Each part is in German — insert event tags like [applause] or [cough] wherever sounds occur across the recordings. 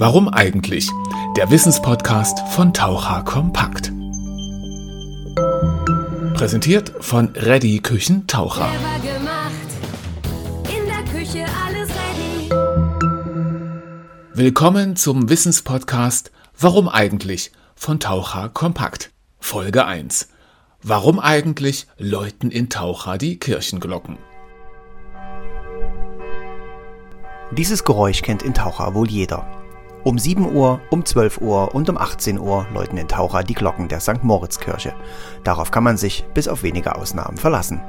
Warum eigentlich? Der Wissenspodcast von Taucher Kompakt. Präsentiert von Ready Küchen Taucher. Clever gemacht. In der Küche alles ready. Willkommen zum Wissenspodcast Warum eigentlich von Taucher Kompakt. Folge 1. Warum eigentlich läuten in Taucher die Kirchenglocken? Dieses Geräusch kennt in Taucher wohl jeder. Um 7 Uhr, um 12 Uhr und um 18 Uhr läuten in Taucher die Glocken der St. Moritz-Kirche. Darauf kann man sich bis auf wenige Ausnahmen verlassen.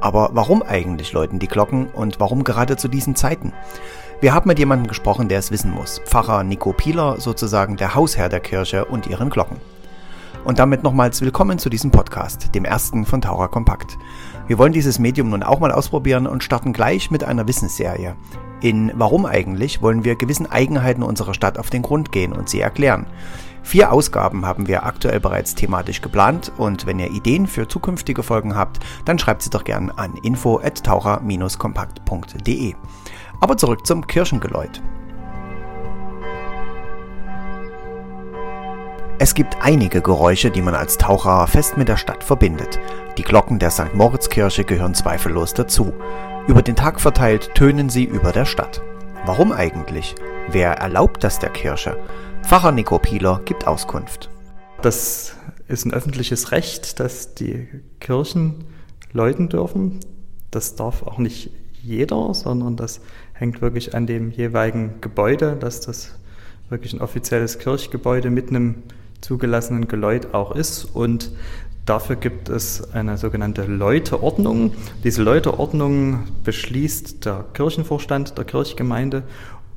Aber warum eigentlich läuten die Glocken und warum gerade zu diesen Zeiten? Wir haben mit jemandem gesprochen, der es wissen muss. Pfarrer Nico Pieler, sozusagen der Hausherr der Kirche und ihren Glocken. Und damit nochmals willkommen zu diesem Podcast, dem ersten von Taucher Kompakt. Wir wollen dieses Medium nun auch mal ausprobieren und starten gleich mit einer Wissensserie. In Warum eigentlich wollen wir gewissen Eigenheiten unserer Stadt auf den Grund gehen und sie erklären. Vier Ausgaben haben wir aktuell bereits thematisch geplant und wenn ihr Ideen für zukünftige Folgen habt, dann schreibt sie doch gern an info@taucher-kompakt.de. Aber zurück zum Kirchengeläut. Es gibt einige Geräusche, die man als Taucher fest mit der Stadt verbindet. Die Glocken der St. Moritz-Kirche gehören zweifellos dazu. Über den Tag verteilt tönen sie über der Stadt. Warum eigentlich? Wer erlaubt das der Kirche? Pfarrer Nico Pieler gibt Auskunft. Das ist ein öffentliches Recht, dass die Kirchen läuten dürfen. Das darf auch nicht jeder, sondern das hängt wirklich an dem jeweiligen Gebäude, dass das wirklich ein offizielles Kirchgebäude mit einem zugelassenen Geläut auch ist. Und dafür gibt es eine sogenannte Läuteordnung. Diese Läuteordnung beschließt der Kirchenvorstand der Kirchgemeinde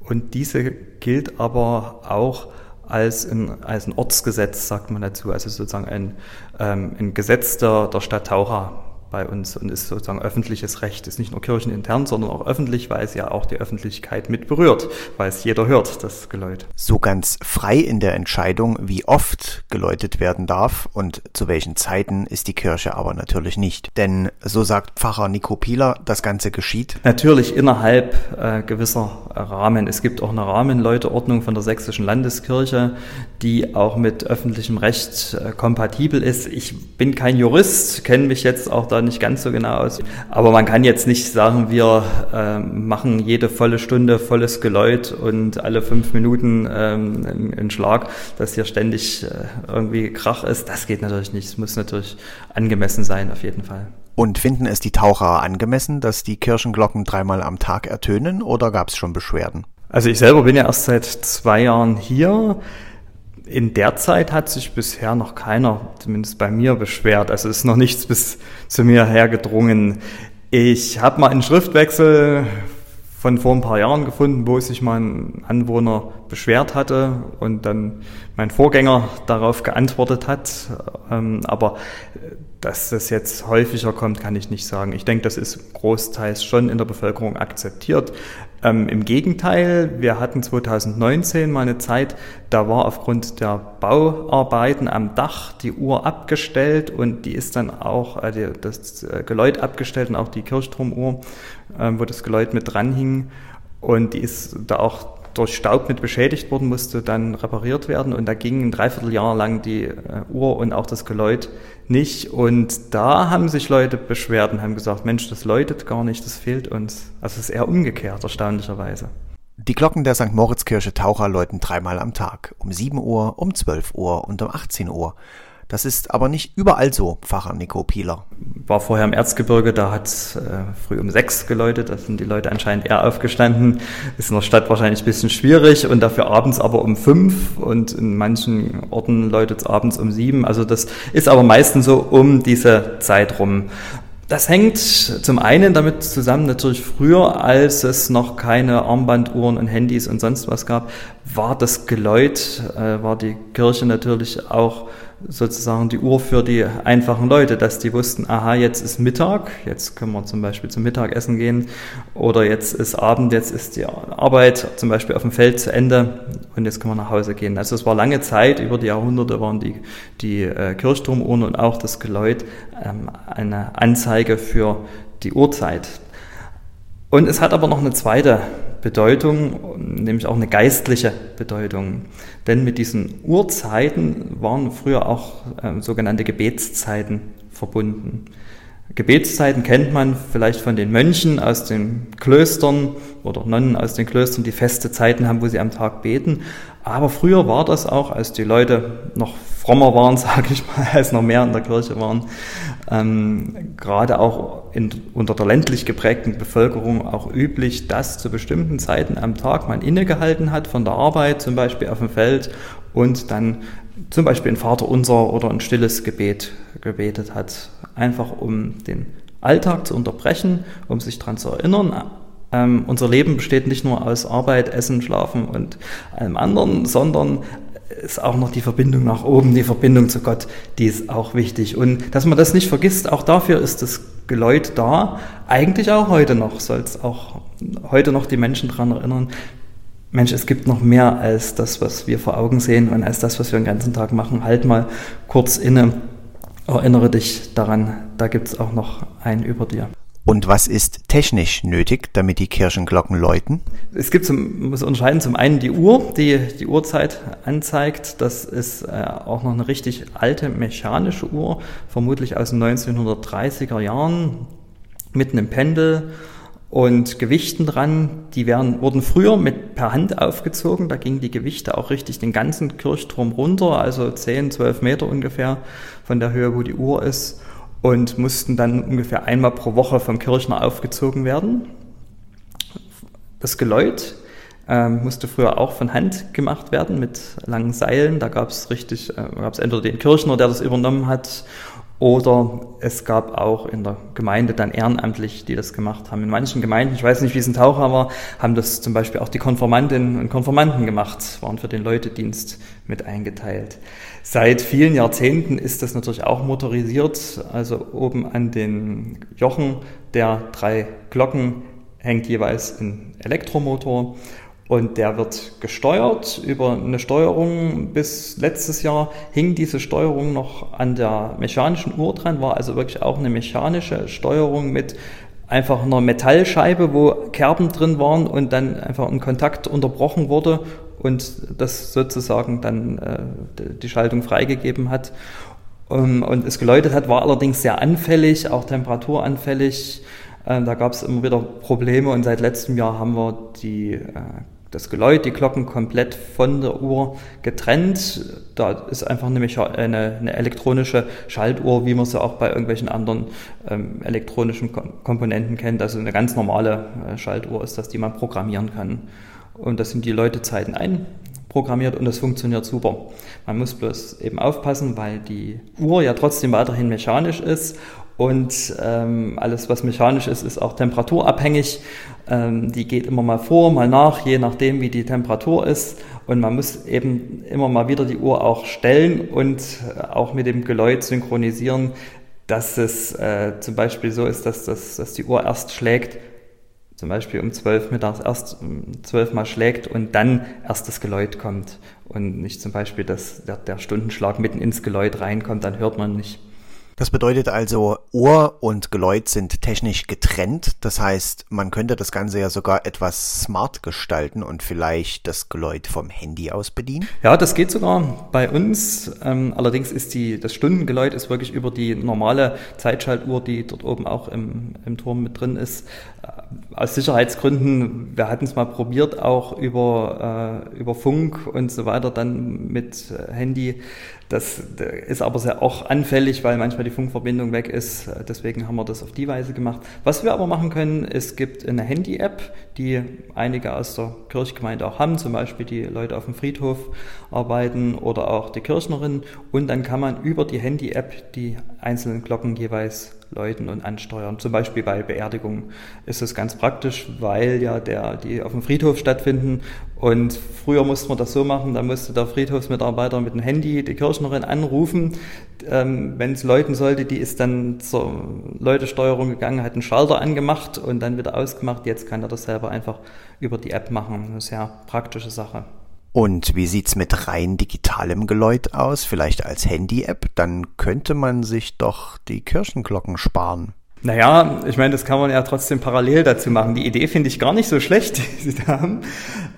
und diese gilt aber auch als ein, als ein Ortsgesetz, sagt man dazu, also sozusagen ein, ähm, ein Gesetz der, der Stadt Taucha bei uns und ist sozusagen öffentliches Recht, ist nicht nur kirchenintern, sondern auch öffentlich, weil es ja auch die Öffentlichkeit mit berührt, weil es jeder hört, das Geläut. So ganz frei in der Entscheidung, wie oft geläutet werden darf und zu welchen Zeiten ist die Kirche aber natürlich nicht. Denn so sagt Pfarrer Nico Pieler, das Ganze geschieht. Natürlich innerhalb äh, gewisser Rahmen. Es gibt auch eine Rahmenleuteordnung von der Sächsischen Landeskirche, die auch mit öffentlichem Recht äh, kompatibel ist. Ich bin kein Jurist, kenne mich jetzt auch da nicht ganz so genau aus. Aber man kann jetzt nicht sagen, wir äh, machen jede volle Stunde volles Geläut und alle fünf Minuten ähm, einen Schlag, dass hier ständig äh, irgendwie Krach ist. Das geht natürlich nicht. Es muss natürlich angemessen sein, auf jeden Fall. Und finden es die Taucher angemessen, dass die Kirchenglocken dreimal am Tag ertönen oder gab es schon Beschwerden? Also ich selber bin ja erst seit zwei Jahren hier. In der Zeit hat sich bisher noch keiner, zumindest bei mir, beschwert. Also ist noch nichts bis zu mir hergedrungen. Ich habe mal einen Schriftwechsel von vor ein paar Jahren gefunden, wo sich mal ein Anwohner beschwert hatte und dann mein Vorgänger darauf geantwortet hat. Ähm, aber dass das jetzt häufiger kommt, kann ich nicht sagen. Ich denke, das ist großteils schon in der Bevölkerung akzeptiert. Ähm, Im Gegenteil, wir hatten 2019 mal eine Zeit, da war aufgrund der Bauarbeiten am Dach die Uhr abgestellt und die ist dann auch, äh, das Geläut abgestellt und auch die Kirchturmuhr, äh, wo das Geläut mit dran hing. Und die ist da auch durch Staub mit beschädigt worden, musste dann repariert werden und da ging ein Dreivierteljahr lang die äh, Uhr und auch das Geläut nicht. Und da haben sich Leute beschwert und haben gesagt, Mensch, das läutet gar nicht, das fehlt uns. Also es ist eher umgekehrt, erstaunlicherweise. Die Glocken der St. Moritz-Kirche Taucher läuten dreimal am Tag, um 7 Uhr, um 12 Uhr und um 18 Uhr. Das ist aber nicht überall so, Pfarrer Nico Pieler. War vorher im Erzgebirge, da hat es äh, früh um sechs geläutet, da sind die Leute anscheinend eher aufgestanden. Ist in der Stadt wahrscheinlich ein bisschen schwierig und dafür abends aber um fünf und in manchen Orten läutet es abends um sieben. Also das ist aber meistens so um diese Zeit rum. Das hängt zum einen damit zusammen, natürlich früher, als es noch keine Armbanduhren und Handys und sonst was gab, war das Geläut, äh, war die Kirche natürlich auch sozusagen die Uhr für die einfachen Leute, dass die wussten, aha, jetzt ist Mittag, jetzt können wir zum Beispiel zum Mittagessen gehen oder jetzt ist Abend, jetzt ist die Arbeit zum Beispiel auf dem Feld zu Ende und jetzt können wir nach Hause gehen. Also es war lange Zeit, über die Jahrhunderte waren die, die äh, Kirchturmuhren und auch das Geläut ähm, eine Anzeige für die Uhrzeit. Und es hat aber noch eine zweite Bedeutung, nämlich auch eine geistliche Bedeutung. Denn mit diesen Uhrzeiten waren früher auch äh, sogenannte Gebetszeiten verbunden. Gebetszeiten kennt man vielleicht von den Mönchen aus den Klöstern oder Nonnen aus den Klöstern, die feste Zeiten haben, wo sie am Tag beten. Aber früher war das auch, als die Leute noch frommer waren, [laughs] sage ich mal, als noch mehr in der Kirche waren, ähm, gerade auch in, unter der ländlich geprägten Bevölkerung auch üblich, dass zu bestimmten Zeiten am Tag man innegehalten hat von der Arbeit, zum Beispiel auf dem Feld, und dann zum Beispiel ein Vaterunser oder ein stilles Gebet gebetet hat, einfach um den Alltag zu unterbrechen, um sich daran zu erinnern. Ähm, unser Leben besteht nicht nur aus Arbeit, Essen, Schlafen und allem anderen, sondern ist auch noch die Verbindung nach oben, die Verbindung zu Gott, die ist auch wichtig. Und dass man das nicht vergisst, auch dafür ist das Geläut da. Eigentlich auch heute noch, soll es auch heute noch die Menschen daran erinnern, Mensch, es gibt noch mehr als das, was wir vor Augen sehen und als das, was wir den ganzen Tag machen. Halt mal kurz inne, erinnere dich daran, da gibt es auch noch einen über dir. Und was ist technisch nötig, damit die Kirchenglocken läuten? Es gibt, zum, muss unterscheiden, zum einen die Uhr, die die Uhrzeit anzeigt. Das ist äh, auch noch eine richtig alte mechanische Uhr, vermutlich aus den 1930er Jahren, mitten im Pendel und Gewichten dran. Die werden, wurden früher mit per Hand aufgezogen. Da gingen die Gewichte auch richtig den ganzen Kirchturm runter, also 10, 12 Meter ungefähr von der Höhe, wo die Uhr ist. Und mussten dann ungefähr einmal pro Woche vom Kirchner aufgezogen werden. Das Geläut äh, musste früher auch von Hand gemacht werden mit langen Seilen. Da gab es richtig, äh, gab es entweder den Kirchner, der das übernommen hat, oder es gab auch in der Gemeinde dann ehrenamtlich, die das gemacht haben. In manchen Gemeinden, ich weiß nicht, wie es in Taucher war, haben das zum Beispiel auch die Konformantinnen und Konformanten gemacht, waren für den Leutedienst mit eingeteilt. Seit vielen Jahrzehnten ist das natürlich auch motorisiert. Also oben an den Jochen der drei Glocken hängt jeweils ein Elektromotor und der wird gesteuert über eine Steuerung. Bis letztes Jahr hing diese Steuerung noch an der mechanischen Uhr dran, war also wirklich auch eine mechanische Steuerung mit einfach einer Metallscheibe, wo Kerben drin waren und dann einfach ein Kontakt unterbrochen wurde und das sozusagen dann äh, die Schaltung freigegeben hat. Um, und es geläutet hat, war allerdings sehr anfällig, auch temperaturanfällig. Äh, da gab es immer wieder Probleme und seit letztem Jahr haben wir die äh, das Geläut, die Glocken komplett von der Uhr getrennt. Da ist einfach eine, eine, eine elektronische Schaltuhr, wie man sie auch bei irgendwelchen anderen ähm, elektronischen Komponenten kennt. Also eine ganz normale äh, Schaltuhr ist das, die man programmieren kann. Und das sind die Läutezeiten einprogrammiert und das funktioniert super. Man muss bloß eben aufpassen, weil die Uhr ja trotzdem weiterhin mechanisch ist und ähm, alles, was mechanisch ist, ist auch temperaturabhängig. Ähm, die geht immer mal vor, mal nach, je nachdem, wie die Temperatur ist. Und man muss eben immer mal wieder die Uhr auch stellen und äh, auch mit dem Geläut synchronisieren, dass es äh, zum Beispiel so ist, dass, das, dass die Uhr erst schlägt, zum Beispiel um zwölf mittags erst zwölfmal schlägt und dann erst das Geläut kommt. Und nicht zum Beispiel, dass der, der Stundenschlag mitten ins Geläut reinkommt, dann hört man nicht. Das bedeutet also, Ohr und Geläut sind technisch getrennt. Das heißt, man könnte das Ganze ja sogar etwas smart gestalten und vielleicht das Geläut vom Handy aus bedienen. Ja, das geht sogar bei uns. Ähm, allerdings ist die, das Stundengeläut ist wirklich über die normale Zeitschaltuhr, die dort oben auch im, im Turm mit drin ist. Äh, aus Sicherheitsgründen, wir hatten es mal probiert, auch über, äh, über Funk und so weiter, dann mit Handy das ist aber sehr auch anfällig, weil manchmal die Funkverbindung weg ist. Deswegen haben wir das auf die Weise gemacht. Was wir aber machen können, es gibt eine Handy-App, die einige aus der Kirchgemeinde auch haben, zum Beispiel die Leute auf dem Friedhof arbeiten oder auch die Kirchnerin. Und dann kann man über die Handy-App die einzelnen Glocken jeweils läuten und ansteuern. Zum Beispiel bei Beerdigungen ist es ganz praktisch, weil ja der, die auf dem Friedhof stattfinden. Und früher musste man das so machen, da musste der Friedhofsmitarbeiter mit dem Handy die Kirchnerin anrufen. Ähm, Wenn es läuten sollte, die ist dann zur Läutesteuerung gegangen, hat einen Schalter angemacht und dann wieder ausgemacht. Jetzt kann er das selber einfach über die App machen. Eine sehr praktische Sache. Und wie sieht's mit rein digitalem Geläut aus? Vielleicht als Handy-App? Dann könnte man sich doch die Kirchenglocken sparen. Naja, ich meine, das kann man ja trotzdem parallel dazu machen. Die Idee finde ich gar nicht so schlecht, [laughs] die Sie da haben.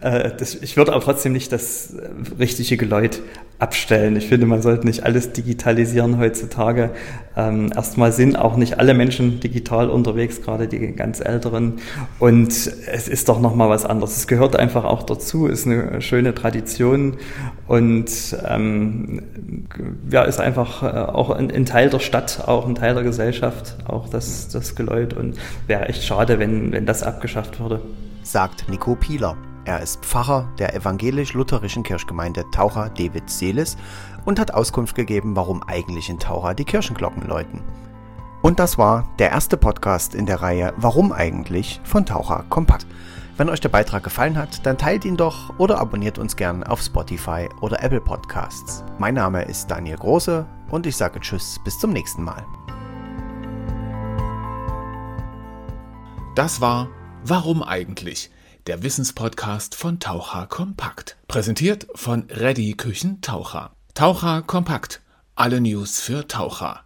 Äh, das, ich würde aber trotzdem nicht das äh, richtige Geläut abstellen. Ich finde, man sollte nicht alles digitalisieren heutzutage. Ähm, erstmal sind auch nicht alle Menschen digital unterwegs, gerade die ganz Älteren. Und es ist doch nochmal was anderes. Es gehört einfach auch dazu, ist eine schöne Tradition und ähm, ja, ist einfach äh, auch ein, ein, Teil der Stadt, auch ein Teil der Gesellschaft, auch das, Geläut. Und wäre echt schade, wenn, wenn das abgeschafft würde. Sagt Nico Pieler. Er ist Pfarrer der evangelisch-lutherischen Kirchgemeinde Taucher David Seeles und hat Auskunft gegeben, warum eigentlich in Taucher die Kirchenglocken läuten. Und das war der erste Podcast in der Reihe Warum eigentlich von Taucher Kompakt. Wenn euch der Beitrag gefallen hat, dann teilt ihn doch oder abonniert uns gern auf Spotify oder Apple Podcasts. Mein Name ist Daniel Große und ich sage Tschüss bis zum nächsten Mal. Das war Warum eigentlich? der Wissenspodcast von Taucher Kompakt. Präsentiert von Ready Küchen Taucher. Taucher Kompakt. Alle News für Taucher.